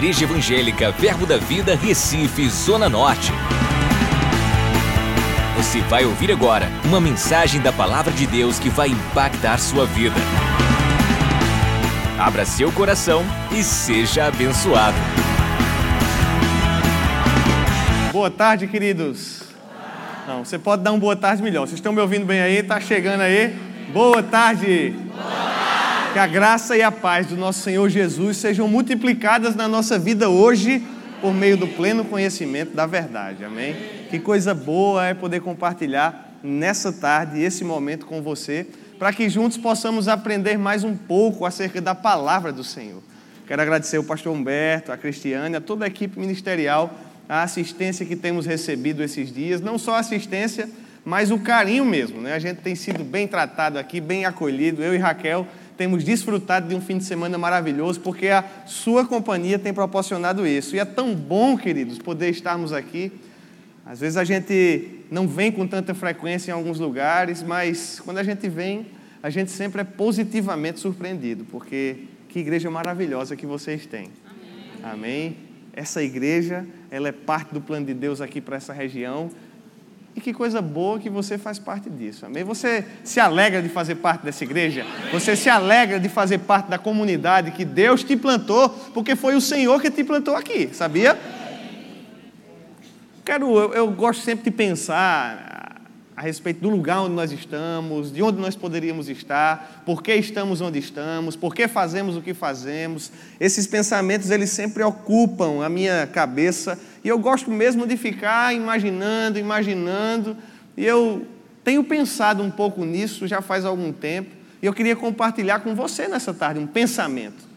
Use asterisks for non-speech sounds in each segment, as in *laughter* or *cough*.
Igreja Evangélica Verbo da Vida, Recife, Zona Norte. Você vai ouvir agora uma mensagem da Palavra de Deus que vai impactar sua vida. Abra seu coração e seja abençoado. Boa tarde, queridos. Não, você pode dar um boa tarde melhor. Vocês estão me ouvindo bem aí? Tá chegando aí? Boa tarde. Boa tarde. Que a graça e a paz do nosso Senhor Jesus sejam multiplicadas na nossa vida hoje por meio do pleno conhecimento da verdade. Amém? Que coisa boa é poder compartilhar nessa tarde esse momento com você, para que juntos possamos aprender mais um pouco acerca da palavra do Senhor. Quero agradecer ao pastor Humberto, a Cristiane, a toda a equipe ministerial a assistência que temos recebido esses dias, não só assistência, mas o carinho mesmo. Né? A gente tem sido bem tratado aqui, bem acolhido. Eu e Raquel temos desfrutado de um fim de semana maravilhoso, porque a sua companhia tem proporcionado isso. E é tão bom, queridos, poder estarmos aqui. Às vezes a gente não vem com tanta frequência em alguns lugares, mas quando a gente vem, a gente sempre é positivamente surpreendido, porque que igreja maravilhosa que vocês têm. Amém. Amém essa igreja, ela é parte do plano de Deus aqui para essa região. E que coisa boa que você faz parte disso. Amém? Você se alegra de fazer parte dessa igreja? Você se alegra de fazer parte da comunidade que Deus te plantou, porque foi o Senhor que te plantou aqui, sabia? Quero, eu, eu gosto sempre de pensar a respeito do lugar onde nós estamos, de onde nós poderíamos estar, por que estamos onde estamos, por que fazemos o que fazemos. Esses pensamentos eles sempre ocupam a minha cabeça e eu gosto mesmo de ficar imaginando, imaginando. E eu tenho pensado um pouco nisso já faz algum tempo e eu queria compartilhar com você nessa tarde um pensamento.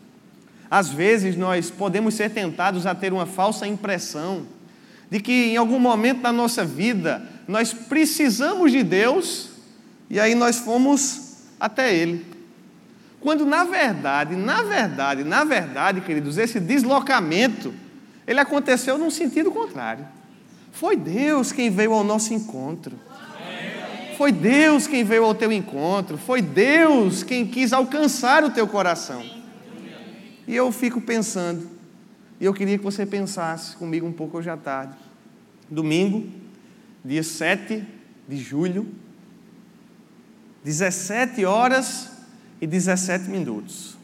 Às vezes nós podemos ser tentados a ter uma falsa impressão de que em algum momento da nossa vida nós precisamos de Deus e aí nós fomos até Ele. Quando na verdade, na verdade, na verdade, queridos, esse deslocamento, ele aconteceu num sentido contrário. Foi Deus quem veio ao nosso encontro. Foi Deus quem veio ao teu encontro. Foi Deus quem quis alcançar o teu coração. E eu fico pensando, e eu queria que você pensasse comigo um pouco hoje à tarde. Domingo, dia 7 de julho, 17 horas e 17 minutos.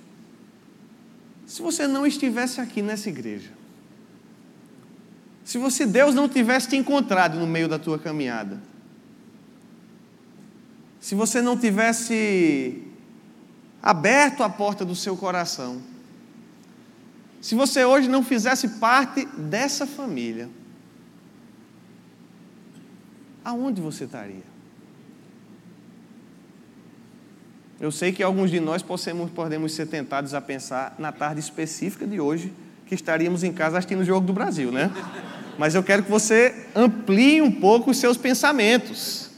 Se você não estivesse aqui nessa igreja, se você Deus não tivesse te encontrado no meio da tua caminhada, se você não tivesse aberto a porta do seu coração, se você hoje não fizesse parte dessa família, aonde você estaria? Eu sei que alguns de nós podemos, podemos ser tentados a pensar na tarde específica de hoje, que estaríamos em casa assistindo o Jogo do Brasil, né? Mas eu quero que você amplie um pouco os seus pensamentos.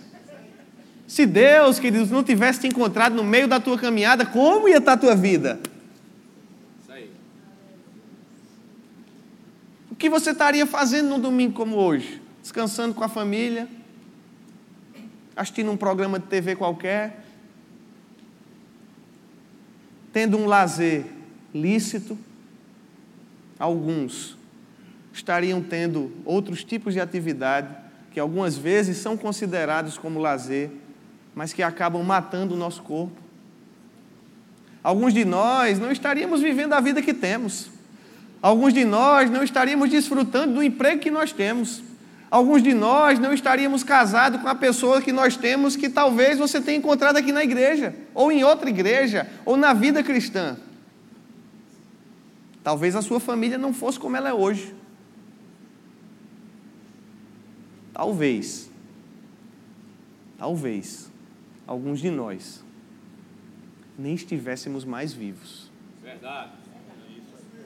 Se Deus, queridos, não tivesse te encontrado no meio da tua caminhada, como ia estar a tua vida? O que você estaria fazendo num domingo como hoje? Descansando com a família? Assistindo um programa de TV qualquer, tendo um lazer lícito, alguns estariam tendo outros tipos de atividade que algumas vezes são considerados como lazer, mas que acabam matando o nosso corpo. Alguns de nós não estaríamos vivendo a vida que temos. Alguns de nós não estaríamos desfrutando do emprego que nós temos. Alguns de nós não estaríamos casados com a pessoa que nós temos, que talvez você tenha encontrado aqui na igreja, ou em outra igreja, ou na vida cristã. Talvez a sua família não fosse como ela é hoje. Talvez, talvez, alguns de nós nem estivéssemos mais vivos. Verdade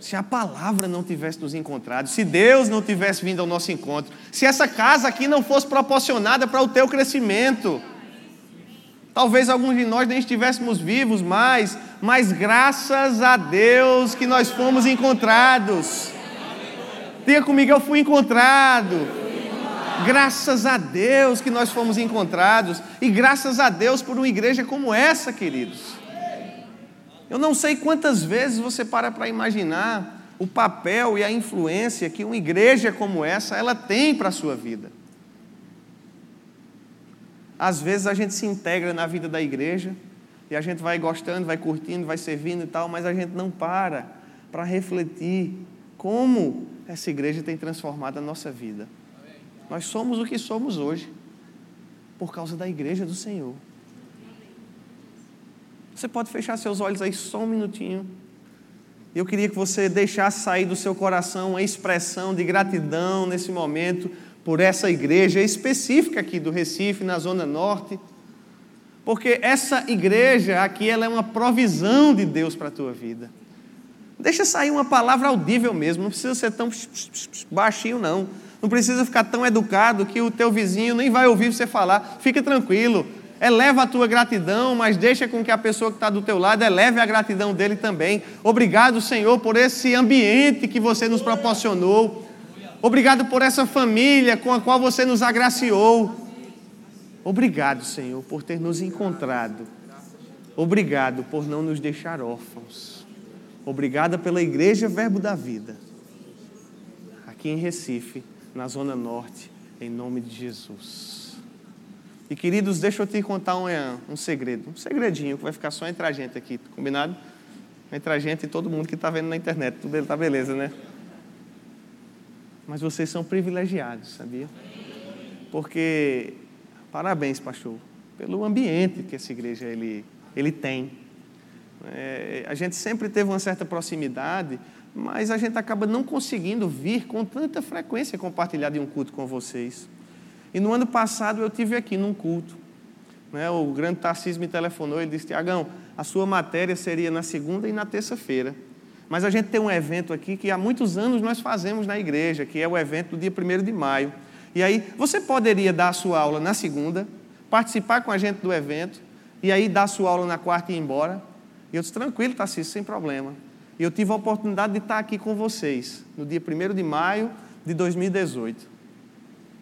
se a palavra não tivesse nos encontrado, se Deus não tivesse vindo ao nosso encontro, se essa casa aqui não fosse proporcionada para o teu crescimento, talvez alguns de nós nem estivéssemos vivos mais, mas graças a Deus que nós fomos encontrados. Diga comigo, eu fui encontrado. Graças a Deus que nós fomos encontrados, e graças a Deus por uma igreja como essa, queridos. Eu não sei quantas vezes você para para imaginar o papel e a influência que uma igreja como essa ela tem para a sua vida. Às vezes a gente se integra na vida da igreja e a gente vai gostando, vai curtindo, vai servindo e tal, mas a gente não para para refletir como essa igreja tem transformado a nossa vida. Nós somos o que somos hoje por causa da igreja do Senhor. Você pode fechar seus olhos aí só um minutinho. Eu queria que você deixasse sair do seu coração uma expressão de gratidão nesse momento por essa igreja específica aqui do Recife, na Zona Norte. Porque essa igreja aqui ela é uma provisão de Deus para a tua vida. Deixa sair uma palavra audível mesmo, não precisa ser tão baixinho, não. Não precisa ficar tão educado que o teu vizinho nem vai ouvir você falar. Fica tranquilo, eleva a tua gratidão, mas deixa com que a pessoa que está do teu lado eleve a gratidão dele também. Obrigado, Senhor, por esse ambiente que você nos proporcionou. Obrigado por essa família com a qual você nos agraciou. Obrigado, Senhor, por ter nos encontrado. Obrigado por não nos deixar órfãos. Obrigada pela Igreja Verbo da Vida, aqui em Recife, na Zona Norte, em nome de Jesus. E queridos, deixa eu te contar um, é, um segredo, um segredinho que vai ficar só entre a gente aqui, combinado? Entre a gente e todo mundo que está vendo na internet, tudo está beleza, né? Mas vocês são privilegiados, sabia? Porque, parabéns, pastor, pelo ambiente que essa igreja ele, ele tem. É, a gente sempre teve uma certa proximidade, mas a gente acaba não conseguindo vir com tanta frequência compartilhar de um culto com vocês. E no ano passado eu tive aqui num culto. Né, o grande Tarcísio me telefonou e disse: Tiagão, a sua matéria seria na segunda e na terça-feira. Mas a gente tem um evento aqui que há muitos anos nós fazemos na igreja, que é o evento do dia 1 de maio. E aí, você poderia dar a sua aula na segunda, participar com a gente do evento, e aí dar a sua aula na quarta e ir embora. E eu disse: tranquilo, Tarcísio, sem problema. E eu tive a oportunidade de estar aqui com vocês, no dia 1 de maio de 2018.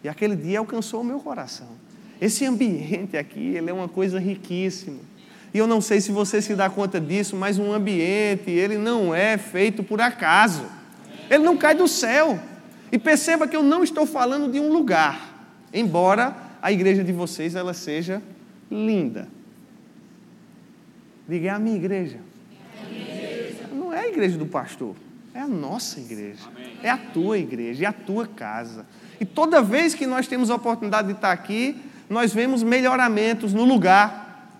E aquele dia alcançou o meu coração. Esse ambiente aqui, ele é uma coisa riquíssima. E eu não sei se você se dá conta disso, mas um ambiente, ele não é feito por acaso. Ele não cai do céu. E perceba que eu não estou falando de um lugar, embora a igreja de vocês ela seja linda. Diga, é a minha igreja. Não é a igreja do pastor, é a nossa igreja. É a tua igreja, é a tua casa. E toda vez que nós temos a oportunidade de estar aqui, nós vemos melhoramentos no lugar.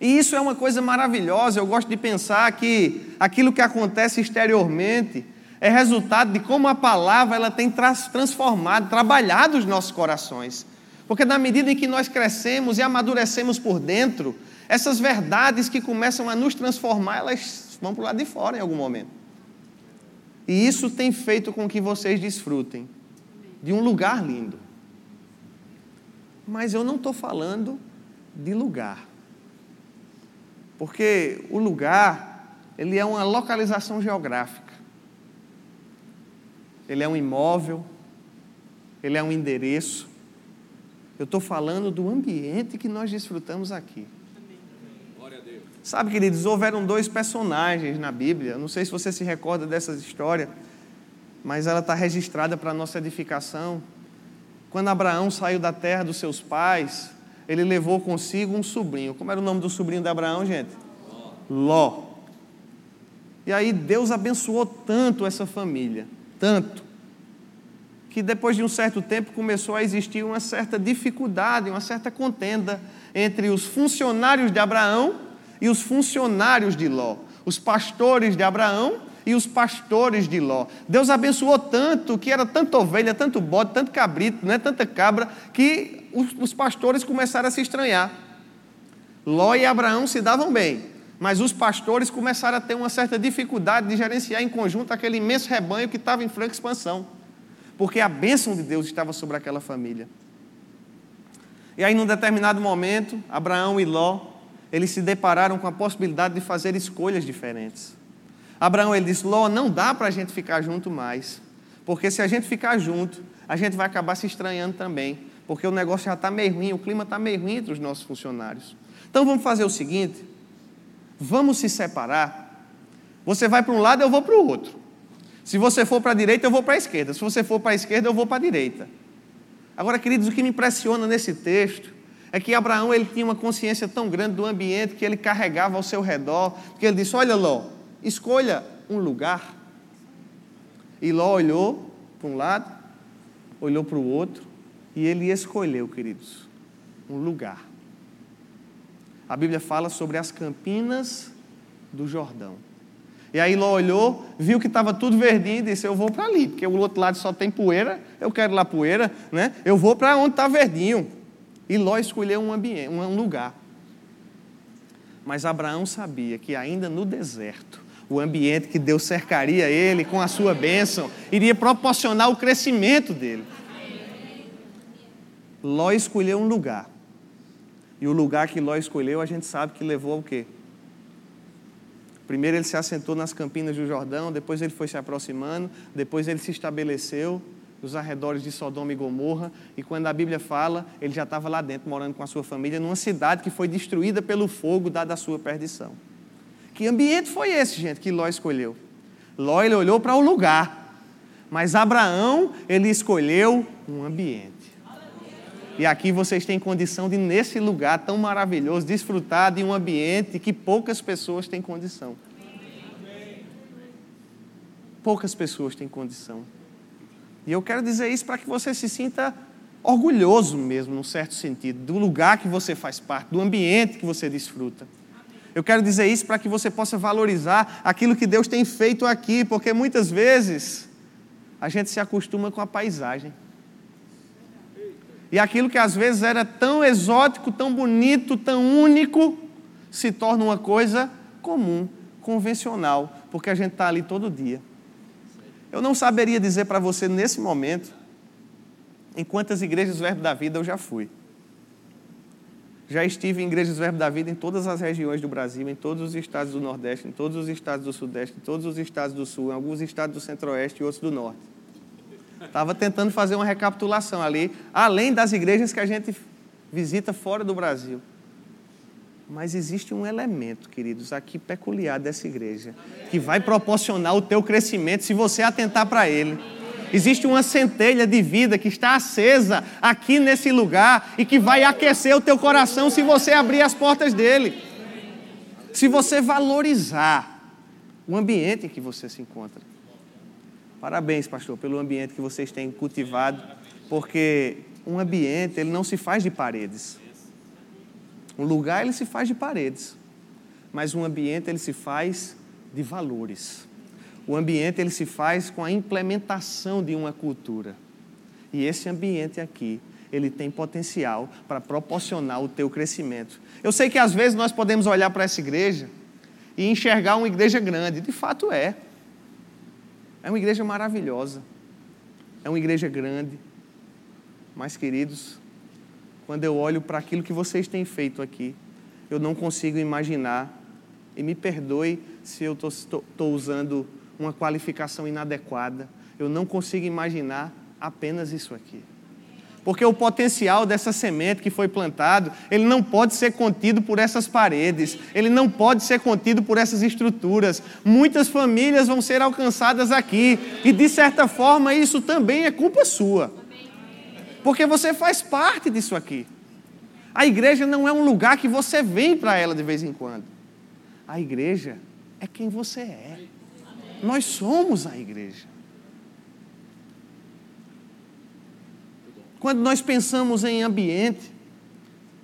E isso é uma coisa maravilhosa. Eu gosto de pensar que aquilo que acontece exteriormente é resultado de como a palavra ela tem transformado, trabalhado os nossos corações. Porque na medida em que nós crescemos e amadurecemos por dentro, essas verdades que começam a nos transformar, elas vão para o lado de fora em algum momento. E isso tem feito com que vocês desfrutem de um lugar lindo. Mas eu não estou falando de lugar. Porque o lugar, ele é uma localização geográfica. Ele é um imóvel, ele é um endereço. Eu estou falando do ambiente que nós desfrutamos aqui. Sabe, queridos, houveram dois personagens na Bíblia. Não sei se você se recorda dessas histórias mas ela está registrada para nossa edificação. Quando Abraão saiu da terra dos seus pais, ele levou consigo um sobrinho. Como era o nome do sobrinho de Abraão, gente? Ló. E aí Deus abençoou tanto essa família, tanto, que depois de um certo tempo começou a existir uma certa dificuldade, uma certa contenda entre os funcionários de Abraão e os funcionários de Ló. Os pastores de Abraão e os pastores de Ló. Deus abençoou tanto, que era tanta ovelha, tanto bode, tanto cabrito, né, tanta cabra, que os, os pastores começaram a se estranhar. Ló e Abraão se davam bem, mas os pastores começaram a ter uma certa dificuldade de gerenciar em conjunto aquele imenso rebanho que estava em franca expansão, porque a bênção de Deus estava sobre aquela família. E aí, num determinado momento, Abraão e Ló, eles se depararam com a possibilidade de fazer escolhas diferentes. Abraão ele disse: Ló, não dá para a gente ficar junto mais, porque se a gente ficar junto, a gente vai acabar se estranhando também, porque o negócio já está meio ruim, o clima está meio ruim entre os nossos funcionários. Então vamos fazer o seguinte: vamos se separar. Você vai para um lado, eu vou para o outro. Se você for para a direita, eu vou para a esquerda. Se você for para a esquerda, eu vou para a direita. Agora, queridos, o que me impressiona nesse texto é que Abraão ele tinha uma consciência tão grande do ambiente que ele carregava ao seu redor, que ele disse: Olha, Ló, escolha um lugar. E Ló olhou para um lado, olhou para o outro, e ele escolheu, queridos, um lugar. A Bíblia fala sobre as campinas do Jordão. E aí Ló olhou, viu que estava tudo verdinho e disse: Eu vou para ali, porque o outro lado só tem poeira, eu quero lá poeira, né? eu vou para onde está verdinho. E Ló escolheu um, ambiente, um lugar. Mas Abraão sabia que ainda no deserto, o ambiente que Deus cercaria ele com a sua bênção, iria proporcionar o crescimento dele. Ló escolheu um lugar. E o lugar que Ló escolheu, a gente sabe que levou ao quê? Primeiro ele se assentou nas campinas do Jordão, depois ele foi se aproximando, depois ele se estabeleceu nos arredores de Sodoma e Gomorra, e quando a Bíblia fala, ele já estava lá dentro, morando com a sua família, numa cidade que foi destruída pelo fogo, dada a sua perdição. Que ambiente foi esse, gente, que Ló escolheu? Ló, ele olhou para o lugar, mas Abraão, ele escolheu um ambiente. E aqui vocês têm condição de, nesse lugar tão maravilhoso, desfrutar de um ambiente que poucas pessoas têm condição. Poucas pessoas têm condição. E eu quero dizer isso para que você se sinta orgulhoso mesmo, num certo sentido, do lugar que você faz parte, do ambiente que você desfruta. Eu quero dizer isso para que você possa valorizar aquilo que Deus tem feito aqui, porque muitas vezes a gente se acostuma com a paisagem. E aquilo que às vezes era tão exótico, tão bonito, tão único, se torna uma coisa comum, convencional, porque a gente está ali todo dia. Eu não saberia dizer para você nesse momento em quantas igrejas Verbo da Vida eu já fui. Já estive em igrejas Verbo da Vida em todas as regiões do Brasil, em todos os estados do Nordeste, em todos os estados do Sudeste, em todos os estados do Sul, em alguns estados do Centro-Oeste e outros do Norte. Estava tentando fazer uma recapitulação ali, além das igrejas que a gente visita fora do Brasil. Mas existe um elemento, queridos, aqui peculiar dessa igreja, que vai proporcionar o teu crescimento se você atentar para ele. Existe uma centelha de vida que está acesa aqui nesse lugar e que vai aquecer o teu coração se você abrir as portas dele. Se você valorizar o ambiente em que você se encontra. Parabéns, pastor, pelo ambiente que vocês têm cultivado, porque um ambiente ele não se faz de paredes. Um lugar ele se faz de paredes, mas um ambiente ele se faz de valores. O ambiente ele se faz com a implementação de uma cultura. E esse ambiente aqui, ele tem potencial para proporcionar o teu crescimento. Eu sei que às vezes nós podemos olhar para essa igreja e enxergar uma igreja grande, de fato é. É uma igreja maravilhosa. É uma igreja grande. Mas, queridos, quando eu olho para aquilo que vocês têm feito aqui, eu não consigo imaginar, e me perdoe se eu estou usando uma qualificação inadequada, eu não consigo imaginar apenas isso aqui. Porque o potencial dessa semente que foi plantado, ele não pode ser contido por essas paredes, ele não pode ser contido por essas estruturas. Muitas famílias vão ser alcançadas aqui, e de certa forma isso também é culpa sua. Porque você faz parte disso aqui. A igreja não é um lugar que você vem para ela de vez em quando. A igreja é quem você é. Nós somos a igreja. Quando nós pensamos em ambiente,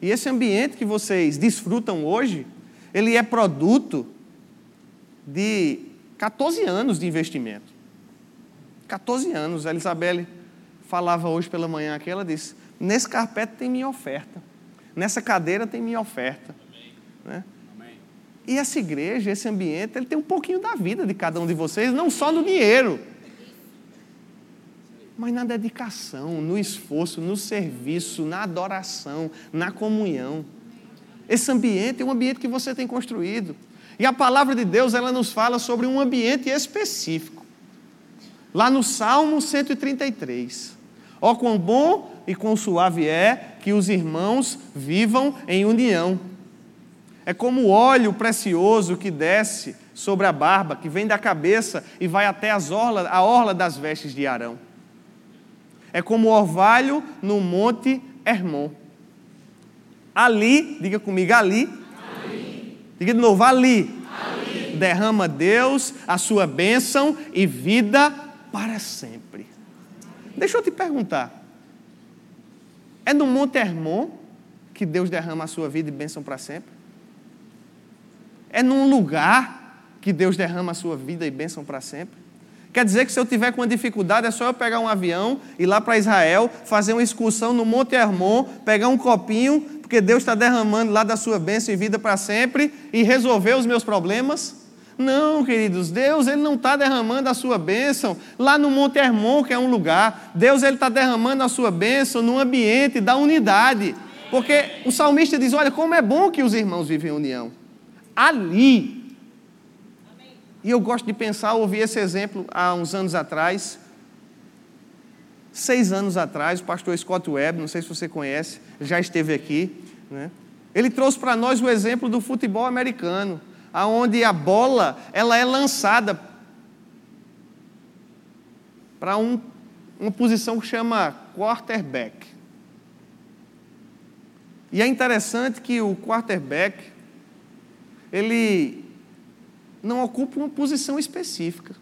e esse ambiente que vocês desfrutam hoje, ele é produto de 14 anos de investimento. 14 anos. A Elizabeth falava hoje pela manhã aqui, ela disse: nesse carpete tem minha oferta, nessa cadeira tem minha oferta. Né? E essa igreja, esse ambiente, ele tem um pouquinho da vida de cada um de vocês, não só no dinheiro mas na dedicação, no esforço, no serviço, na adoração, na comunhão. Esse ambiente é um ambiente que você tem construído. E a palavra de Deus, ela nos fala sobre um ambiente específico. Lá no Salmo 133. Ó quão bom e quão suave é que os irmãos vivam em união. É como o óleo precioso que desce sobre a barba, que vem da cabeça e vai até as orla, a orla das vestes de Arão. É como o orvalho no monte Hermon. Ali, diga comigo, ali. ali. Diga de novo, ali. ali. Derrama Deus a sua bênção e vida para sempre. Deixa eu te perguntar. É no Monte Hermon que Deus derrama a sua vida e bênção para sempre? É num lugar que Deus derrama a sua vida e bênção para sempre. Quer dizer que se eu tiver com uma dificuldade, é só eu pegar um avião, ir lá para Israel, fazer uma excursão no Monte Hermon, pegar um copinho, porque Deus está derramando lá da sua bênção e vida para sempre, e resolver os meus problemas? Não, queridos, Deus ele não está derramando a sua bênção lá no Monte Hermon, que é um lugar. Deus ele está derramando a sua bênção no ambiente da unidade. Porque o salmista diz: Olha, como é bom que os irmãos vivem em união ali. E eu gosto de pensar, ouvi esse exemplo há uns anos atrás. Seis anos atrás, o pastor Scott Webb, não sei se você conhece, já esteve aqui. Né? Ele trouxe para nós o exemplo do futebol americano, aonde a bola ela é lançada para um, uma posição que chama quarterback. E é interessante que o quarterback ele não ocupa uma posição específica.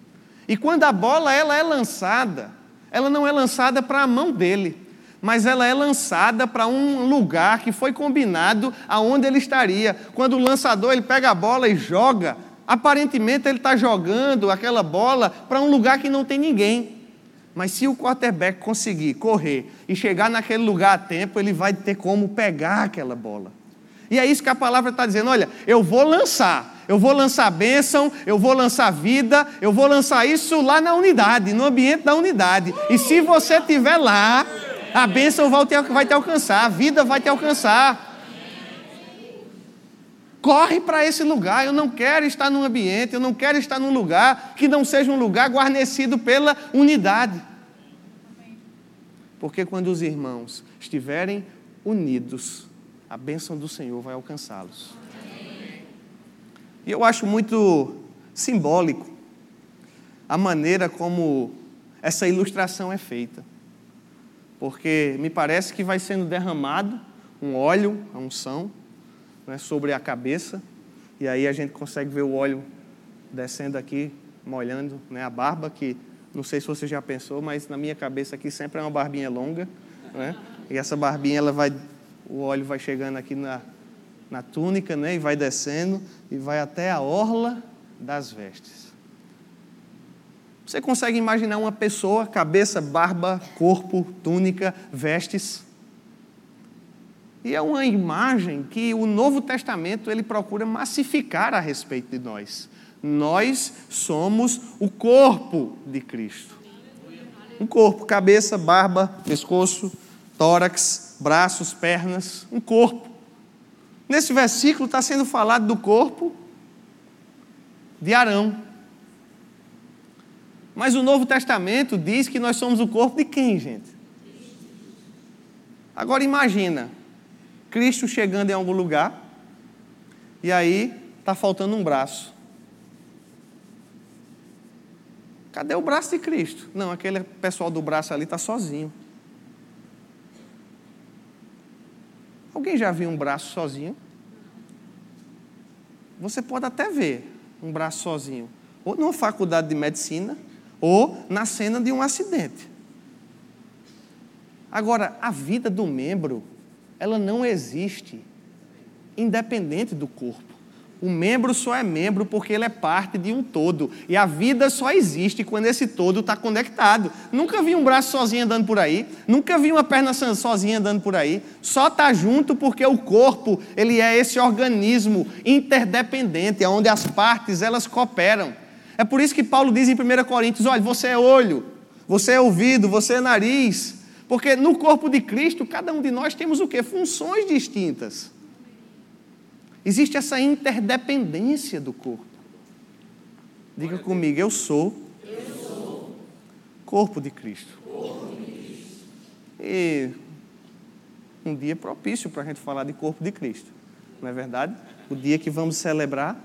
E quando a bola ela é lançada, ela não é lançada para a mão dele, mas ela é lançada para um lugar que foi combinado aonde ele estaria. Quando o lançador ele pega a bola e joga, aparentemente ele está jogando aquela bola para um lugar que não tem ninguém. Mas se o quarterback conseguir correr e chegar naquele lugar a tempo, ele vai ter como pegar aquela bola. E é isso que a palavra está dizendo: olha, eu vou lançar, eu vou lançar bênção, eu vou lançar vida, eu vou lançar isso lá na unidade, no ambiente da unidade. E se você estiver lá, a bênção vai te, vai te alcançar, a vida vai te alcançar. Corre para esse lugar. Eu não quero estar num ambiente, eu não quero estar num lugar que não seja um lugar guarnecido pela unidade. Porque quando os irmãos estiverem unidos, a bênção do Senhor vai alcançá-los. E eu acho muito simbólico a maneira como essa ilustração é feita. Porque me parece que vai sendo derramado um óleo, a unção, né, sobre a cabeça, e aí a gente consegue ver o óleo descendo aqui, molhando né, a barba, que não sei se você já pensou, mas na minha cabeça aqui sempre é uma barbinha longa, né? E essa barbinha ela vai o óleo vai chegando aqui na, na túnica, né, e vai descendo e vai até a orla das vestes. Você consegue imaginar uma pessoa, cabeça, barba, corpo, túnica, vestes? E é uma imagem que o Novo Testamento ele procura massificar a respeito de nós. Nós somos o corpo de Cristo. Um corpo, cabeça, barba, pescoço, tórax, braços, pernas, um corpo. Nesse versículo está sendo falado do corpo de Arão. Mas o Novo Testamento diz que nós somos o corpo de quem, gente? Agora imagina, Cristo chegando em algum lugar e aí está faltando um braço. Cadê o braço de Cristo? Não, aquele pessoal do braço ali está sozinho. Alguém já viu um braço sozinho? Você pode até ver um braço sozinho, ou numa faculdade de medicina, ou na cena de um acidente. Agora, a vida do membro, ela não existe independente do corpo. O membro só é membro porque ele é parte de um todo. E a vida só existe quando esse todo está conectado. Nunca vi um braço sozinho andando por aí. Nunca vi uma perna sozinha andando por aí. Só está junto porque o corpo ele é esse organismo interdependente, onde as partes elas cooperam. É por isso que Paulo diz em 1 Coríntios: olha, você é olho, você é ouvido, você é nariz. Porque no corpo de Cristo, cada um de nós temos o quê? Funções distintas. Existe essa interdependência do corpo. Diga comigo, eu sou, eu sou. Corpo, de Cristo. corpo de Cristo. E um dia propício para a gente falar de corpo de Cristo, não é verdade? o dia que vamos celebrar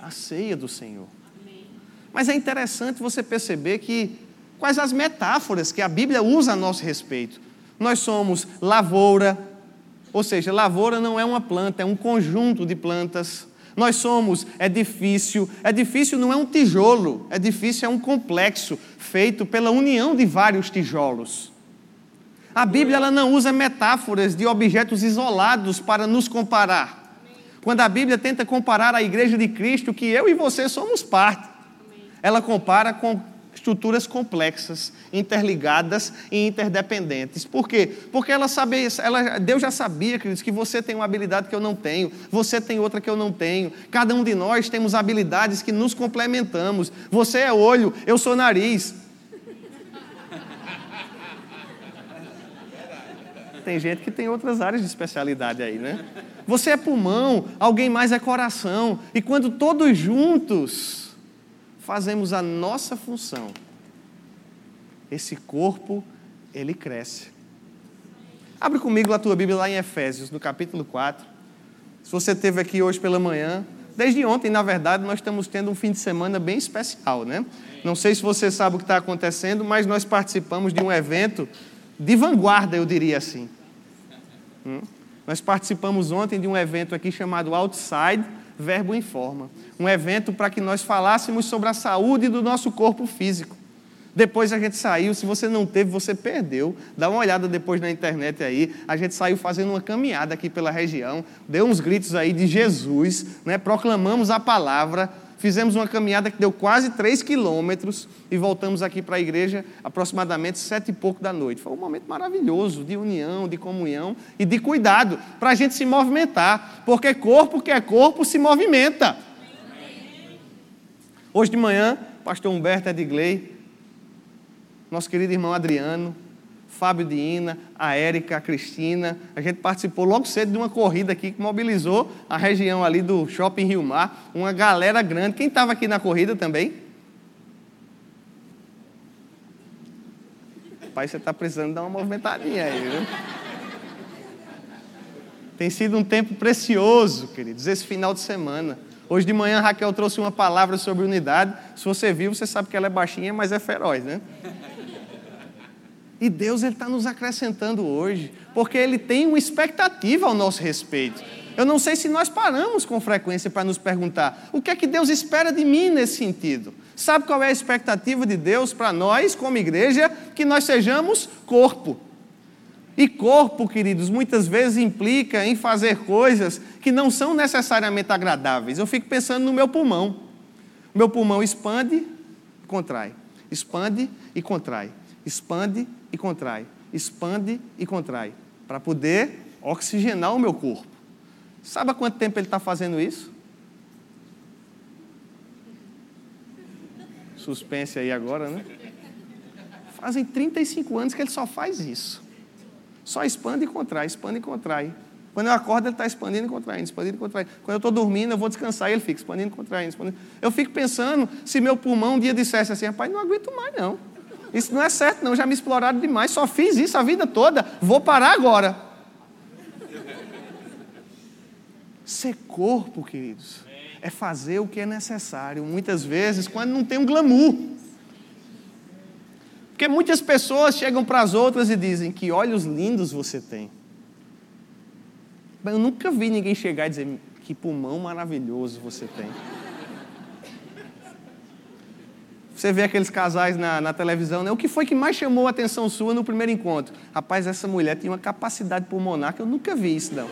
a ceia do Senhor. Mas é interessante você perceber que quais as metáforas que a Bíblia usa a nosso respeito. Nós somos lavoura, ou seja, lavoura não é uma planta, é um conjunto de plantas. Nós somos edifício. Edifício não é um tijolo, edifício é um complexo feito pela união de vários tijolos. A Bíblia ela não usa metáforas de objetos isolados para nos comparar. Quando a Bíblia tenta comparar a igreja de Cristo, que eu e você somos parte, ela compara com estruturas complexas, interligadas e interdependentes. Por quê? Porque ela sabia, ela, Deus já sabia, queridos, que você tem uma habilidade que eu não tenho, você tem outra que eu não tenho. Cada um de nós temos habilidades que nos complementamos. Você é olho, eu sou nariz. Tem gente que tem outras áreas de especialidade aí, né? Você é pulmão, alguém mais é coração. E quando todos juntos fazemos a nossa função, esse corpo, ele cresce. Abre comigo a tua Bíblia lá em Efésios, no capítulo 4. Se você esteve aqui hoje pela manhã, desde ontem, na verdade, nós estamos tendo um fim de semana bem especial, né? Não sei se você sabe o que está acontecendo, mas nós participamos de um evento de vanguarda, eu diria assim. Hum? Nós participamos ontem de um evento aqui chamado Outside Verbo em Forma. Um evento para que nós falássemos sobre a saúde do nosso corpo físico. Depois a gente saiu, se você não teve, você perdeu. Dá uma olhada depois na internet aí. A gente saiu fazendo uma caminhada aqui pela região, deu uns gritos aí de Jesus, né? proclamamos a palavra, fizemos uma caminhada que deu quase 3 quilômetros e voltamos aqui para a igreja aproximadamente sete e pouco da noite. Foi um momento maravilhoso de união, de comunhão e de cuidado para a gente se movimentar, porque corpo que é corpo se movimenta. Hoje de manhã, pastor Humberto Edgley, nosso querido irmão Adriano, Fábio de Ina, a Érica, a Cristina. A gente participou logo cedo de uma corrida aqui que mobilizou a região ali do Shopping Rio Mar, uma galera grande. Quem estava aqui na corrida também? Pai, você está precisando dar uma movimentadinha aí, viu? Tem sido um tempo precioso, queridos, esse final de semana. Hoje de manhã a Raquel trouxe uma palavra sobre unidade. Se você viu, você sabe que ela é baixinha, mas é feroz, né? E Deus está nos acrescentando hoje, porque Ele tem uma expectativa ao nosso respeito. Eu não sei se nós paramos com frequência para nos perguntar o que é que Deus espera de mim nesse sentido. Sabe qual é a expectativa de Deus para nós, como igreja? Que nós sejamos corpo. E corpo, queridos, muitas vezes implica em fazer coisas que não são necessariamente agradáveis. Eu fico pensando no meu pulmão. Meu pulmão expande e contrai, expande e contrai, expande e contrai, expande e contrai, para poder oxigenar o meu corpo. Sabe há quanto tempo ele está fazendo isso? Suspense aí agora, né? Fazem 35 anos que ele só faz isso. Só expande e contrai, expande e contrai. Quando eu acordo, ele está expandindo e contraindo, expandindo e contraindo. Quando eu estou dormindo, eu vou descansar e ele fica expandindo e contraindo, expandindo. Eu fico pensando, se meu pulmão um dia dissesse assim, rapaz, não aguento mais não. Isso não é certo, não. Já me exploraram demais. Só fiz isso a vida toda. Vou parar agora. Ser corpo, queridos, é fazer o que é necessário. Muitas vezes, quando não tem um glamour. Porque muitas pessoas chegam para as outras e dizem que olhos lindos você tem. Eu nunca vi ninguém chegar e dizer que pulmão maravilhoso você tem. Você vê aqueles casais na, na, televisão, né? O que foi que mais chamou a atenção sua no primeiro encontro? Rapaz, essa mulher tinha uma capacidade pulmonar que eu nunca vi isso, não.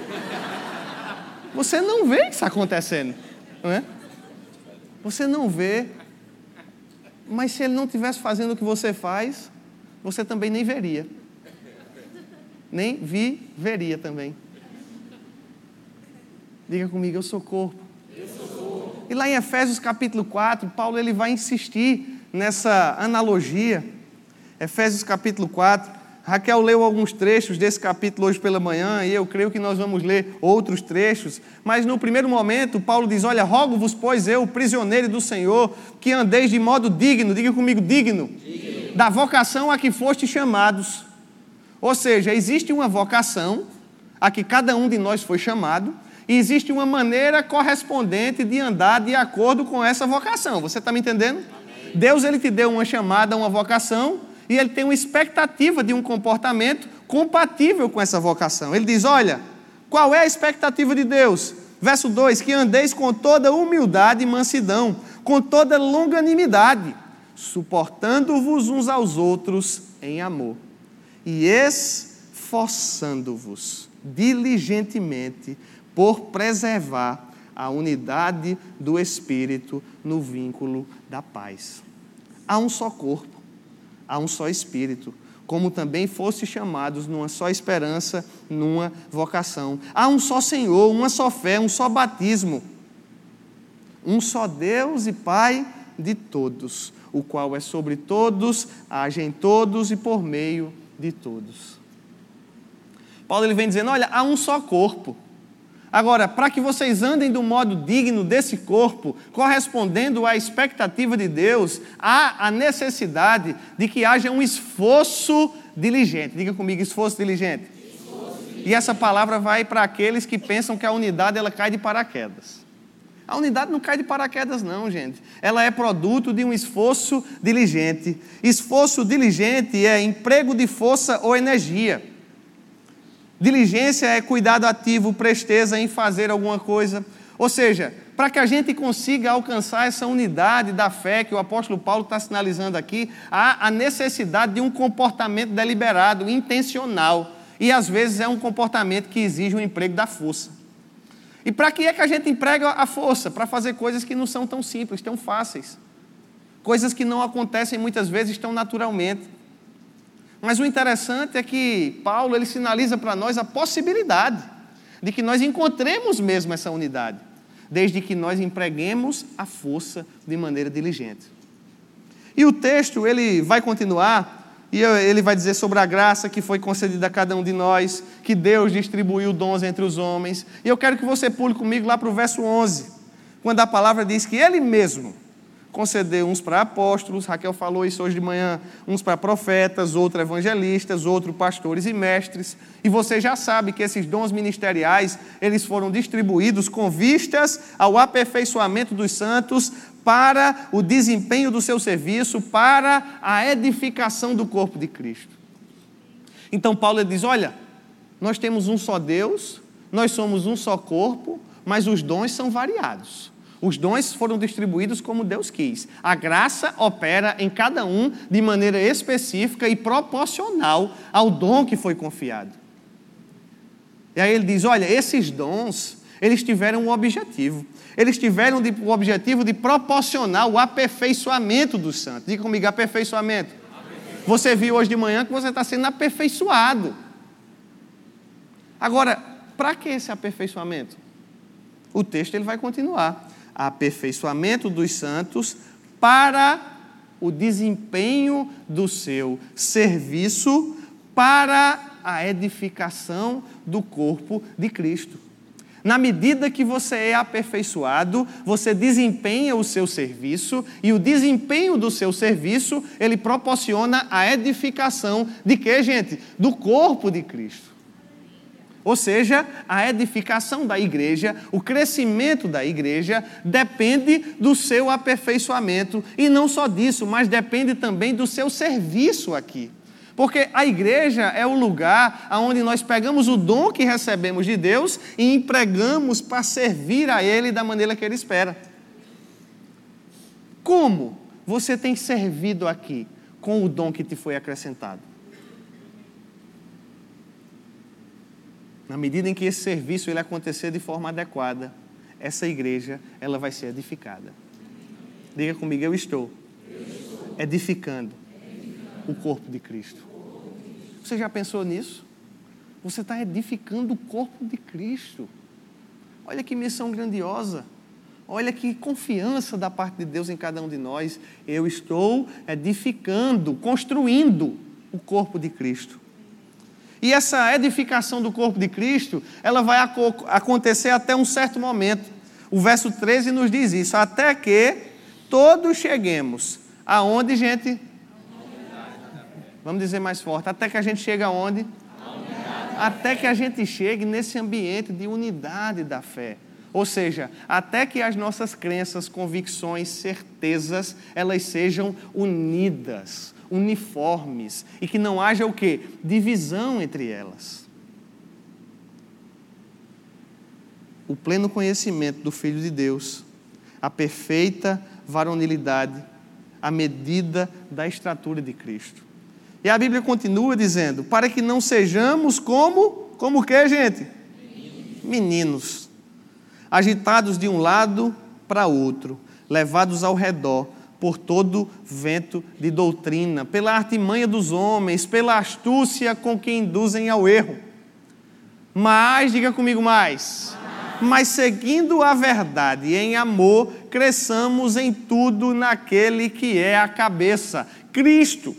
Você não vê isso acontecendo, não é? Você não vê. Mas se ele não estivesse fazendo o que você faz, você também nem veria. Nem vi, veria também. Diga comigo, eu sou corpo. E lá em Efésios capítulo 4, Paulo ele vai insistir nessa analogia. Efésios capítulo 4. Raquel leu alguns trechos desse capítulo hoje pela manhã e eu creio que nós vamos ler outros trechos. Mas no primeiro momento, Paulo diz: Olha, rogo-vos, pois eu, prisioneiro do Senhor, que andeis de modo digno, diga comigo, digno, digno, da vocação a que foste chamados. Ou seja, existe uma vocação a que cada um de nós foi chamado, E existe uma maneira correspondente de andar de acordo com essa vocação. Você está me entendendo? Amém. Deus ele te deu uma chamada, uma vocação, e ele tem uma expectativa de um comportamento compatível com essa vocação. Ele diz: Olha, qual é a expectativa de Deus? Verso 2: Que andeis com toda humildade e mansidão, com toda longanimidade, suportando-vos uns aos outros em amor, e esforçando-vos diligentemente por preservar a unidade do Espírito no vínculo da paz. Há um só corpo, há um só Espírito, como também fosse chamados numa só esperança, numa vocação. Há um só Senhor, uma só fé, um só batismo. Um só Deus e Pai de todos, o qual é sobre todos, age em todos e por meio de todos. Paulo ele vem dizendo: olha, há um só corpo. Agora, para que vocês andem do modo digno desse corpo, correspondendo à expectativa de Deus, há a necessidade de que haja um esforço diligente. Diga comigo, esforço diligente. Esforço diligente. E essa palavra vai para aqueles que pensam que a unidade ela cai de paraquedas. A unidade não cai de paraquedas, não, gente. Ela é produto de um esforço diligente. Esforço diligente é emprego de força ou energia. Diligência é cuidado ativo, presteza em fazer alguma coisa. Ou seja, para que a gente consiga alcançar essa unidade da fé que o apóstolo Paulo está sinalizando aqui, há a necessidade de um comportamento deliberado, intencional. E às vezes é um comportamento que exige o um emprego da força. E para que é que a gente emprega a força? Para fazer coisas que não são tão simples, tão fáceis. Coisas que não acontecem muitas vezes tão naturalmente. Mas o interessante é que Paulo ele sinaliza para nós a possibilidade de que nós encontremos mesmo essa unidade, desde que nós empreguemos a força de maneira diligente. E o texto ele vai continuar e ele vai dizer sobre a graça que foi concedida a cada um de nós, que Deus distribuiu dons entre os homens. E eu quero que você pule comigo lá para o verso 11, quando a palavra diz que ele mesmo concedeu uns para apóstolos, Raquel falou isso hoje de manhã, uns para profetas, outros evangelistas, outros pastores e mestres. E você já sabe que esses dons ministeriais, eles foram distribuídos com vistas ao aperfeiçoamento dos santos para o desempenho do seu serviço, para a edificação do corpo de Cristo. Então Paulo diz: "Olha, nós temos um só Deus, nós somos um só corpo, mas os dons são variados. Os dons foram distribuídos como Deus quis. A graça opera em cada um de maneira específica e proporcional ao dom que foi confiado. E aí ele diz: olha, esses dons, eles tiveram um objetivo. Eles tiveram o objetivo de proporcionar o aperfeiçoamento dos santos. Diga comigo, aperfeiçoamento. aperfeiçoamento. Você viu hoje de manhã que você está sendo aperfeiçoado. Agora, para que esse aperfeiçoamento? O texto ele vai continuar aperfeiçoamento dos santos para o desempenho do seu serviço para a edificação do corpo de Cristo. Na medida que você é aperfeiçoado, você desempenha o seu serviço e o desempenho do seu serviço, ele proporciona a edificação de quê, gente? Do corpo de Cristo. Ou seja, a edificação da igreja, o crescimento da igreja, depende do seu aperfeiçoamento. E não só disso, mas depende também do seu serviço aqui. Porque a igreja é o lugar onde nós pegamos o dom que recebemos de Deus e empregamos para servir a Ele da maneira que Ele espera. Como você tem servido aqui com o dom que te foi acrescentado? Na medida em que esse serviço ele acontecer de forma adequada, essa igreja ela vai ser edificada. Diga comigo, eu estou, edificando, o corpo de Cristo. Você já pensou nisso? Você está edificando o corpo de Cristo. Olha que missão grandiosa. Olha que confiança da parte de Deus em cada um de nós. Eu estou edificando, construindo o corpo de Cristo. E essa edificação do corpo de Cristo, ela vai acontecer até um certo momento. O verso 13 nos diz isso, até que todos cheguemos aonde, gente? Vamos dizer mais forte, até que a gente chega aonde? Até que a gente chegue nesse ambiente de unidade da fé. Ou seja, até que as nossas crenças, convicções, certezas, elas sejam unidas, uniformes e que não haja o quê? Divisão entre elas. O pleno conhecimento do Filho de Deus, a perfeita varonilidade, a medida da estatura de Cristo. E a Bíblia continua dizendo: para que não sejamos como, como que, gente? Meninos, agitados de um lado para outro, levados ao redor por todo vento de doutrina, pela artimanha dos homens, pela astúcia com que induzem ao erro. Mas, diga comigo mais. Mas seguindo a verdade em amor, cresçamos em tudo naquele que é a cabeça, Cristo.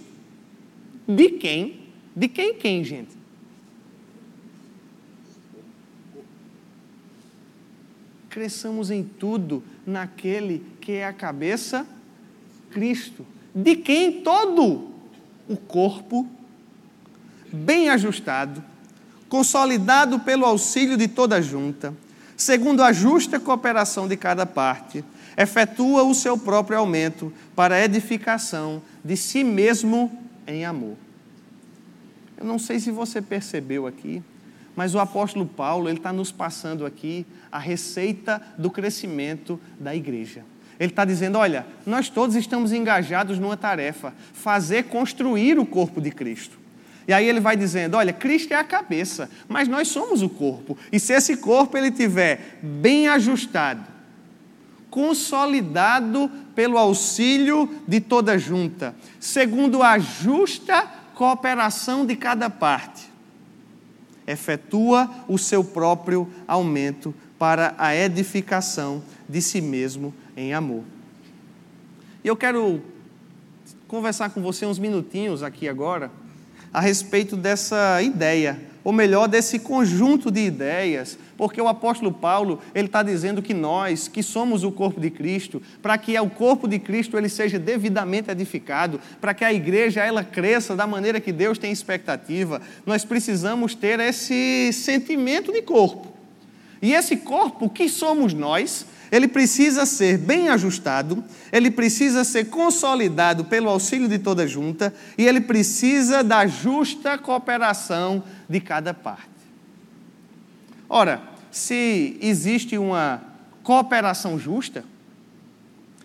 De quem? De quem quem, gente? Cresçamos em tudo naquele que é a cabeça, Cristo, de quem todo o corpo, bem ajustado, consolidado pelo auxílio de toda junta, segundo a justa cooperação de cada parte, efetua o seu próprio aumento para a edificação de si mesmo em amor. Eu não sei se você percebeu aqui, mas o apóstolo Paulo ele está nos passando aqui a receita do crescimento da igreja. Ele está dizendo: olha, nós todos estamos engajados numa tarefa, fazer construir o corpo de Cristo. E aí ele vai dizendo: olha, Cristo é a cabeça, mas nós somos o corpo. E se esse corpo ele tiver bem ajustado, consolidado pelo auxílio de toda junta, segundo a justa cooperação de cada parte, efetua o seu próprio aumento para a edificação de si mesmo em amor. E eu quero conversar com você uns minutinhos aqui agora a respeito dessa ideia, ou melhor, desse conjunto de ideias, porque o apóstolo Paulo ele está dizendo que nós, que somos o corpo de Cristo, para que o corpo de Cristo ele seja devidamente edificado, para que a igreja ela cresça da maneira que Deus tem expectativa, nós precisamos ter esse sentimento de corpo. E esse corpo que somos nós, ele precisa ser bem ajustado, ele precisa ser consolidado pelo auxílio de toda junta e ele precisa da justa cooperação de cada parte. Ora, se existe uma cooperação justa,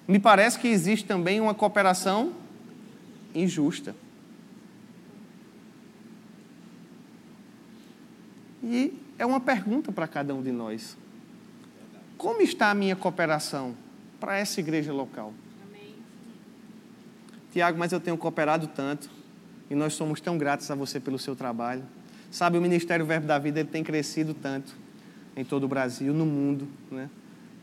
me parece que existe também uma cooperação injusta. E é uma pergunta para cada um de nós. Como está a minha cooperação para essa igreja local? Amém. Tiago, mas eu tenho cooperado tanto e nós somos tão gratos a você pelo seu trabalho. Sabe, o Ministério Verbo da Vida ele tem crescido tanto em todo o Brasil, no mundo. Né?